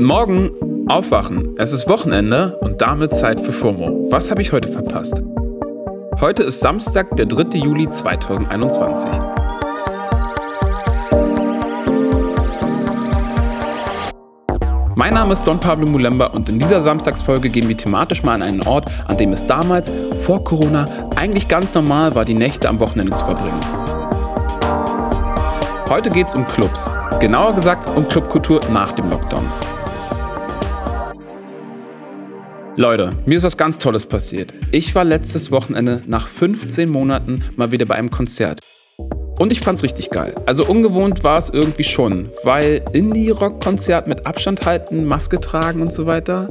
Guten Morgen, aufwachen. Es ist Wochenende und damit Zeit für FOMO. Was habe ich heute verpasst? Heute ist Samstag, der 3. Juli 2021. Mein Name ist Don Pablo Mulemba und in dieser Samstagsfolge gehen wir thematisch mal an einen Ort, an dem es damals, vor Corona, eigentlich ganz normal war, die Nächte am Wochenende zu verbringen. Heute geht es um Clubs. Genauer gesagt um Clubkultur nach dem Lockdown. Leute, mir ist was ganz Tolles passiert. Ich war letztes Wochenende nach 15 Monaten mal wieder bei einem Konzert. Und ich fand's richtig geil. Also ungewohnt war es irgendwie schon, weil Indie-Rock-Konzert mit Abstand halten, Maske tragen und so weiter.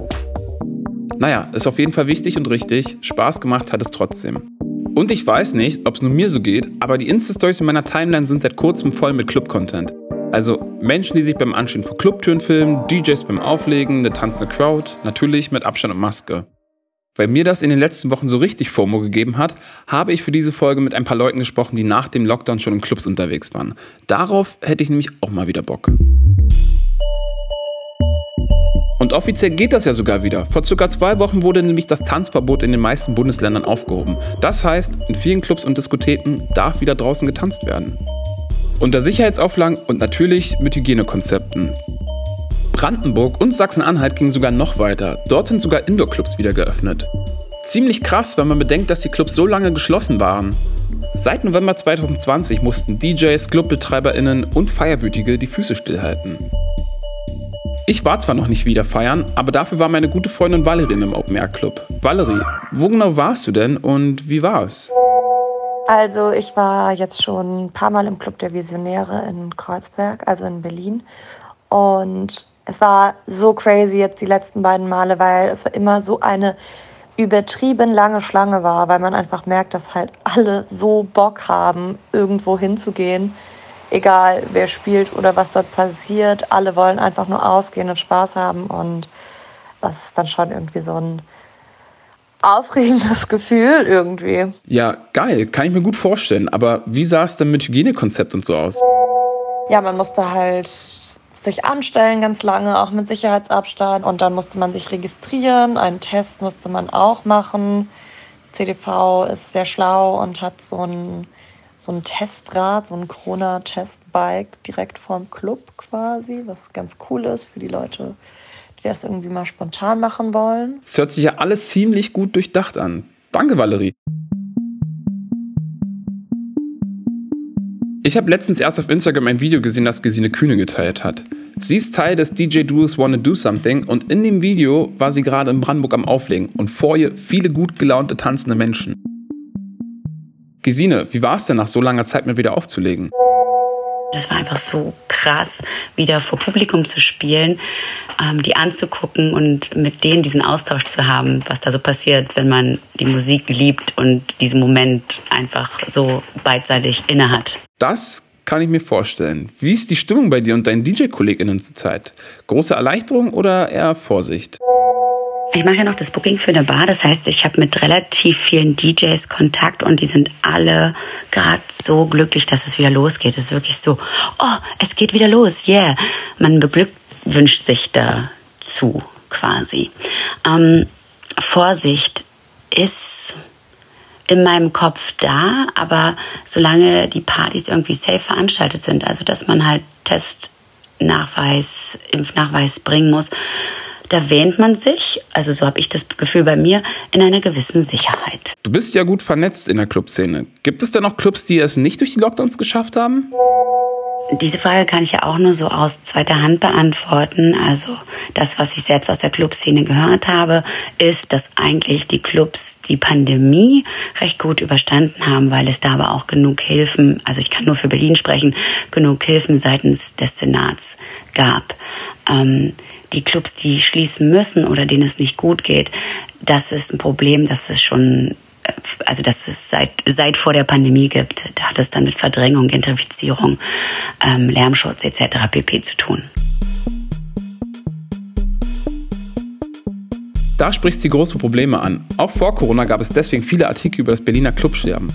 Naja, ist auf jeden Fall wichtig und richtig. Spaß gemacht hat es trotzdem. Und ich weiß nicht, ob es nur mir so geht, aber die Insta-Stories in meiner Timeline sind seit kurzem voll mit Club-Content. Also Menschen, die sich beim Anstehen vor Clubtüren filmen, DJs beim Auflegen, eine tanzende Crowd, natürlich mit Abstand und Maske. Weil mir das in den letzten Wochen so richtig FOMO gegeben hat, habe ich für diese Folge mit ein paar Leuten gesprochen, die nach dem Lockdown schon in Clubs unterwegs waren. Darauf hätte ich nämlich auch mal wieder Bock. Und offiziell geht das ja sogar wieder. Vor circa zwei Wochen wurde nämlich das Tanzverbot in den meisten Bundesländern aufgehoben. Das heißt, in vielen Clubs und Diskotheken darf wieder draußen getanzt werden. Unter Sicherheitsauflagen und natürlich mit Hygienekonzepten. Brandenburg und Sachsen-Anhalt gingen sogar noch weiter. Dort sind sogar Indoor-Clubs wieder geöffnet. Ziemlich krass, wenn man bedenkt, dass die Clubs so lange geschlossen waren. Seit November 2020 mussten DJs, ClubbetreiberInnen und Feierwütige die Füße stillhalten. Ich war zwar noch nicht wieder feiern, aber dafür war meine gute Freundin Valerie im Open Air Club. Valerie, wo genau warst du denn und wie war's? Also ich war jetzt schon ein paar Mal im Club der Visionäre in Kreuzberg, also in Berlin. Und es war so crazy jetzt die letzten beiden Male, weil es immer so eine übertrieben lange Schlange war, weil man einfach merkt, dass halt alle so Bock haben, irgendwo hinzugehen. Egal wer spielt oder was dort passiert, alle wollen einfach nur ausgehen und Spaß haben und das ist dann schon irgendwie so ein aufregendes Gefühl irgendwie. Ja, geil, kann ich mir gut vorstellen. Aber wie sah es denn mit Hygienekonzept und so aus? Ja, man musste halt sich anstellen ganz lange, auch mit Sicherheitsabstand. Und dann musste man sich registrieren. Einen Test musste man auch machen. CDV ist sehr schlau und hat so ein, so ein Testrad, so ein Corona-Testbike direkt vorm Club quasi, was ganz cool ist für die Leute, die das irgendwie mal spontan machen wollen. Es hört sich ja alles ziemlich gut durchdacht an. Danke, Valerie. Ich habe letztens erst auf Instagram ein Video gesehen, das Gesine Kühne geteilt hat. Sie ist Teil des DJ Duos Wanna Do Something und in dem Video war sie gerade in Brandenburg am Auflegen und vor ihr viele gut gelaunte tanzende Menschen. Gesine, wie war es denn nach so langer Zeit mal wieder aufzulegen? Das war einfach so krass, wieder vor Publikum zu spielen, ähm, die anzugucken und mit denen diesen Austausch zu haben, was da so passiert, wenn man die Musik liebt und diesen Moment einfach so beidseitig innehat. Das kann ich mir vorstellen. Wie ist die Stimmung bei dir und deinen DJ-KollegInnen zurzeit? Große Erleichterung oder eher Vorsicht? Ich mache ja noch das Booking für eine Bar, das heißt, ich habe mit relativ vielen DJs Kontakt und die sind alle gerade so glücklich, dass es wieder losgeht. Es ist wirklich so, oh, es geht wieder los, yeah. Man beglückwünscht sich dazu quasi. Ähm, Vorsicht ist in meinem Kopf da, aber solange die Partys irgendwie safe veranstaltet sind, also dass man halt Testnachweis, Impfnachweis bringen muss, da wähnt man sich, also so habe ich das Gefühl bei mir, in einer gewissen Sicherheit. Du bist ja gut vernetzt in der Clubszene. Gibt es denn noch Clubs, die es nicht durch die Lockdowns geschafft haben? Diese Frage kann ich ja auch nur so aus zweiter Hand beantworten. Also das, was ich selbst aus der Clubszene gehört habe, ist, dass eigentlich die Clubs die Pandemie recht gut überstanden haben, weil es da aber auch genug Hilfen, also ich kann nur für Berlin sprechen, genug Hilfen seitens des Senats gab. Ähm, die Clubs, die schließen müssen oder denen es nicht gut geht, das ist ein Problem, das es schon also dass es seit, seit vor der Pandemie gibt. Da hat es dann mit Verdrängung, Gentrifizierung, ähm, Lärmschutz etc. pp. zu tun. Da spricht sie große Probleme an. Auch vor Corona gab es deswegen viele Artikel über das Berliner Clubsterben.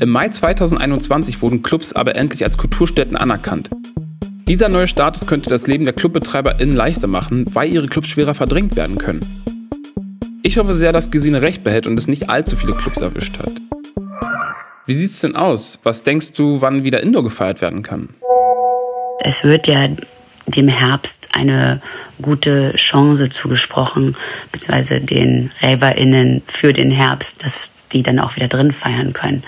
Im Mai 2021 wurden Clubs aber endlich als Kulturstätten anerkannt. Dieser neue Status könnte das Leben der ClubbetreiberInnen leichter machen, weil ihre Clubs schwerer verdrängt werden können. Ich hoffe sehr, dass Gesine recht behält und es nicht allzu viele Clubs erwischt hat. Wie sieht's denn aus? Was denkst du, wann wieder Indoor gefeiert werden kann? Es wird ja dem Herbst eine gute Chance zugesprochen, beziehungsweise den RaverInnen für den Herbst, dass die dann auch wieder drin feiern können.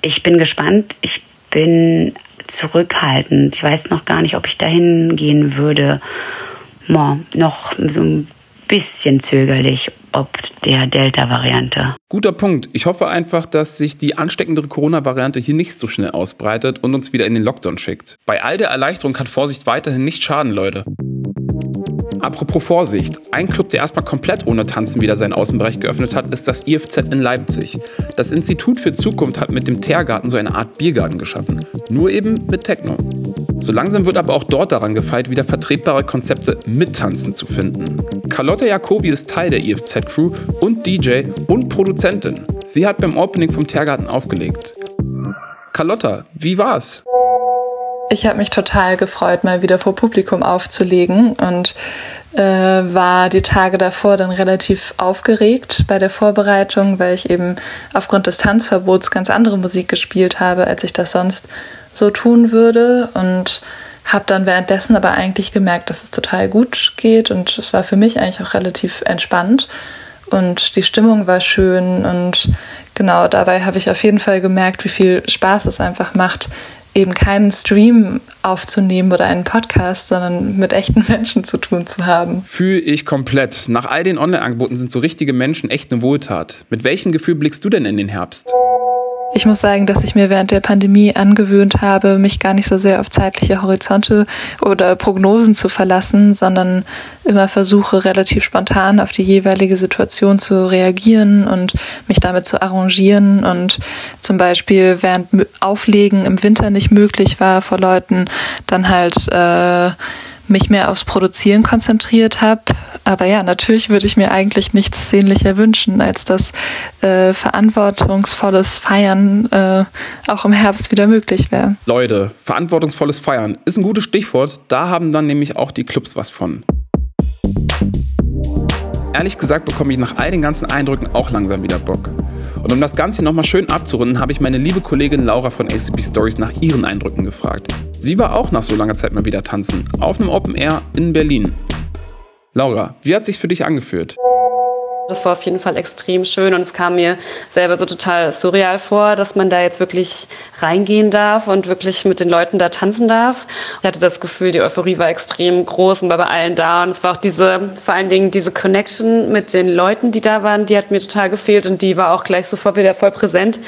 Ich bin gespannt. Ich bin zurückhaltend. Ich weiß noch gar nicht, ob ich dahin gehen würde. Boah, noch so ein bisschen zögerlich, ob der Delta-Variante. Guter Punkt. Ich hoffe einfach, dass sich die ansteckendere Corona-Variante hier nicht so schnell ausbreitet und uns wieder in den Lockdown schickt. Bei all der Erleichterung kann Vorsicht weiterhin nicht schaden, Leute. Apropos Vorsicht, ein Club, der erstmal komplett ohne Tanzen wieder seinen Außenbereich geöffnet hat, ist das IFZ in Leipzig. Das Institut für Zukunft hat mit dem Teergarten so eine Art Biergarten geschaffen. Nur eben mit Techno. So langsam wird aber auch dort daran gefeilt, wieder vertretbare Konzepte mit Tanzen zu finden. Carlotta Jacobi ist Teil der IFZ-Crew und DJ und Produzentin. Sie hat beim Opening vom Teergarten aufgelegt. Carlotta, wie war's? Ich habe mich total gefreut, mal wieder vor Publikum aufzulegen und äh, war die Tage davor dann relativ aufgeregt bei der Vorbereitung, weil ich eben aufgrund des Tanzverbots ganz andere Musik gespielt habe, als ich das sonst so tun würde. Und habe dann währenddessen aber eigentlich gemerkt, dass es total gut geht. Und es war für mich eigentlich auch relativ entspannt. Und die Stimmung war schön. Und genau dabei habe ich auf jeden Fall gemerkt, wie viel Spaß es einfach macht, eben keinen Stream aufzunehmen oder einen Podcast, sondern mit echten Menschen zu tun zu haben. Fühle ich komplett. Nach all den Online-Angeboten sind so richtige Menschen echt eine Wohltat. Mit welchem Gefühl blickst du denn in den Herbst? Ich muss sagen, dass ich mir während der Pandemie angewöhnt habe, mich gar nicht so sehr auf zeitliche Horizonte oder Prognosen zu verlassen, sondern immer versuche, relativ spontan auf die jeweilige Situation zu reagieren und mich damit zu arrangieren. Und zum Beispiel, während Auflegen im Winter nicht möglich war vor Leuten, dann halt äh, mich mehr aufs Produzieren konzentriert habe. Aber ja, natürlich würde ich mir eigentlich nichts sehnlicher wünschen, als dass äh, verantwortungsvolles Feiern äh, auch im Herbst wieder möglich wäre. Leute, verantwortungsvolles Feiern ist ein gutes Stichwort. Da haben dann nämlich auch die Clubs was von. Ehrlich gesagt bekomme ich nach all den ganzen Eindrücken auch langsam wieder Bock. Und um das Ganze nochmal schön abzurunden, habe ich meine liebe Kollegin Laura von ACB Stories nach ihren Eindrücken gefragt. Sie war auch nach so langer Zeit mal wieder tanzen, auf einem Open Air in Berlin. Laura, wie hat sich für dich angefühlt? Das war auf jeden Fall extrem schön und es kam mir selber so total surreal vor, dass man da jetzt wirklich reingehen darf und wirklich mit den Leuten da tanzen darf. Ich hatte das Gefühl, die Euphorie war extrem groß und war bei allen da und es war auch diese, vor allen Dingen diese Connection mit den Leuten, die da waren, die hat mir total gefehlt und die war auch gleich sofort wieder voll präsent.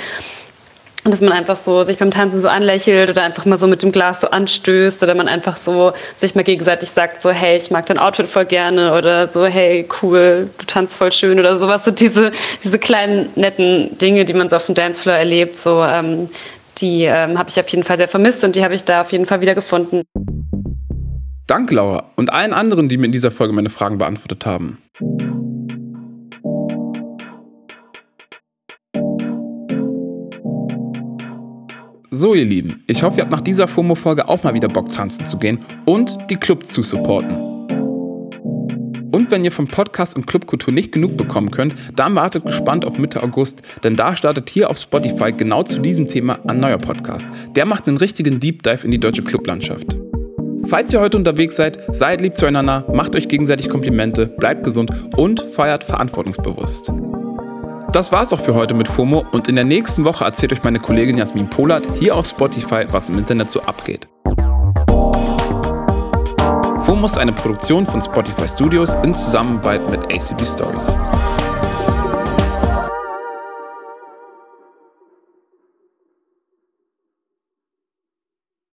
Und dass man einfach so sich beim Tanzen so anlächelt oder einfach mal so mit dem Glas so anstößt oder man einfach so sich mal gegenseitig sagt, so, hey, ich mag dein Outfit voll gerne oder so, hey, cool, du tanzt voll schön oder sowas. So diese, diese kleinen netten Dinge, die man so auf dem Dancefloor erlebt, so, ähm, die ähm, habe ich auf jeden Fall sehr vermisst und die habe ich da auf jeden Fall wieder gefunden. Danke, Laura. Und allen anderen, die mir in dieser Folge meine Fragen beantwortet haben. So, ihr Lieben, ich hoffe, ihr habt nach dieser FOMO-Folge auch mal wieder Bock tanzen zu gehen und die Clubs zu supporten. Und wenn ihr vom Podcast und Clubkultur nicht genug bekommen könnt, dann wartet gespannt auf Mitte August, denn da startet hier auf Spotify genau zu diesem Thema ein neuer Podcast. Der macht einen richtigen Deep Dive in die deutsche Clublandschaft. Falls ihr heute unterwegs seid, seid lieb zueinander, macht euch gegenseitig Komplimente, bleibt gesund und feiert verantwortungsbewusst. Das war's auch für heute mit FOMO und in der nächsten Woche erzählt euch meine Kollegin Jasmin Polat hier auf Spotify, was im Internet so abgeht. FOMO ist eine Produktion von Spotify Studios in Zusammenarbeit mit ACB Stories.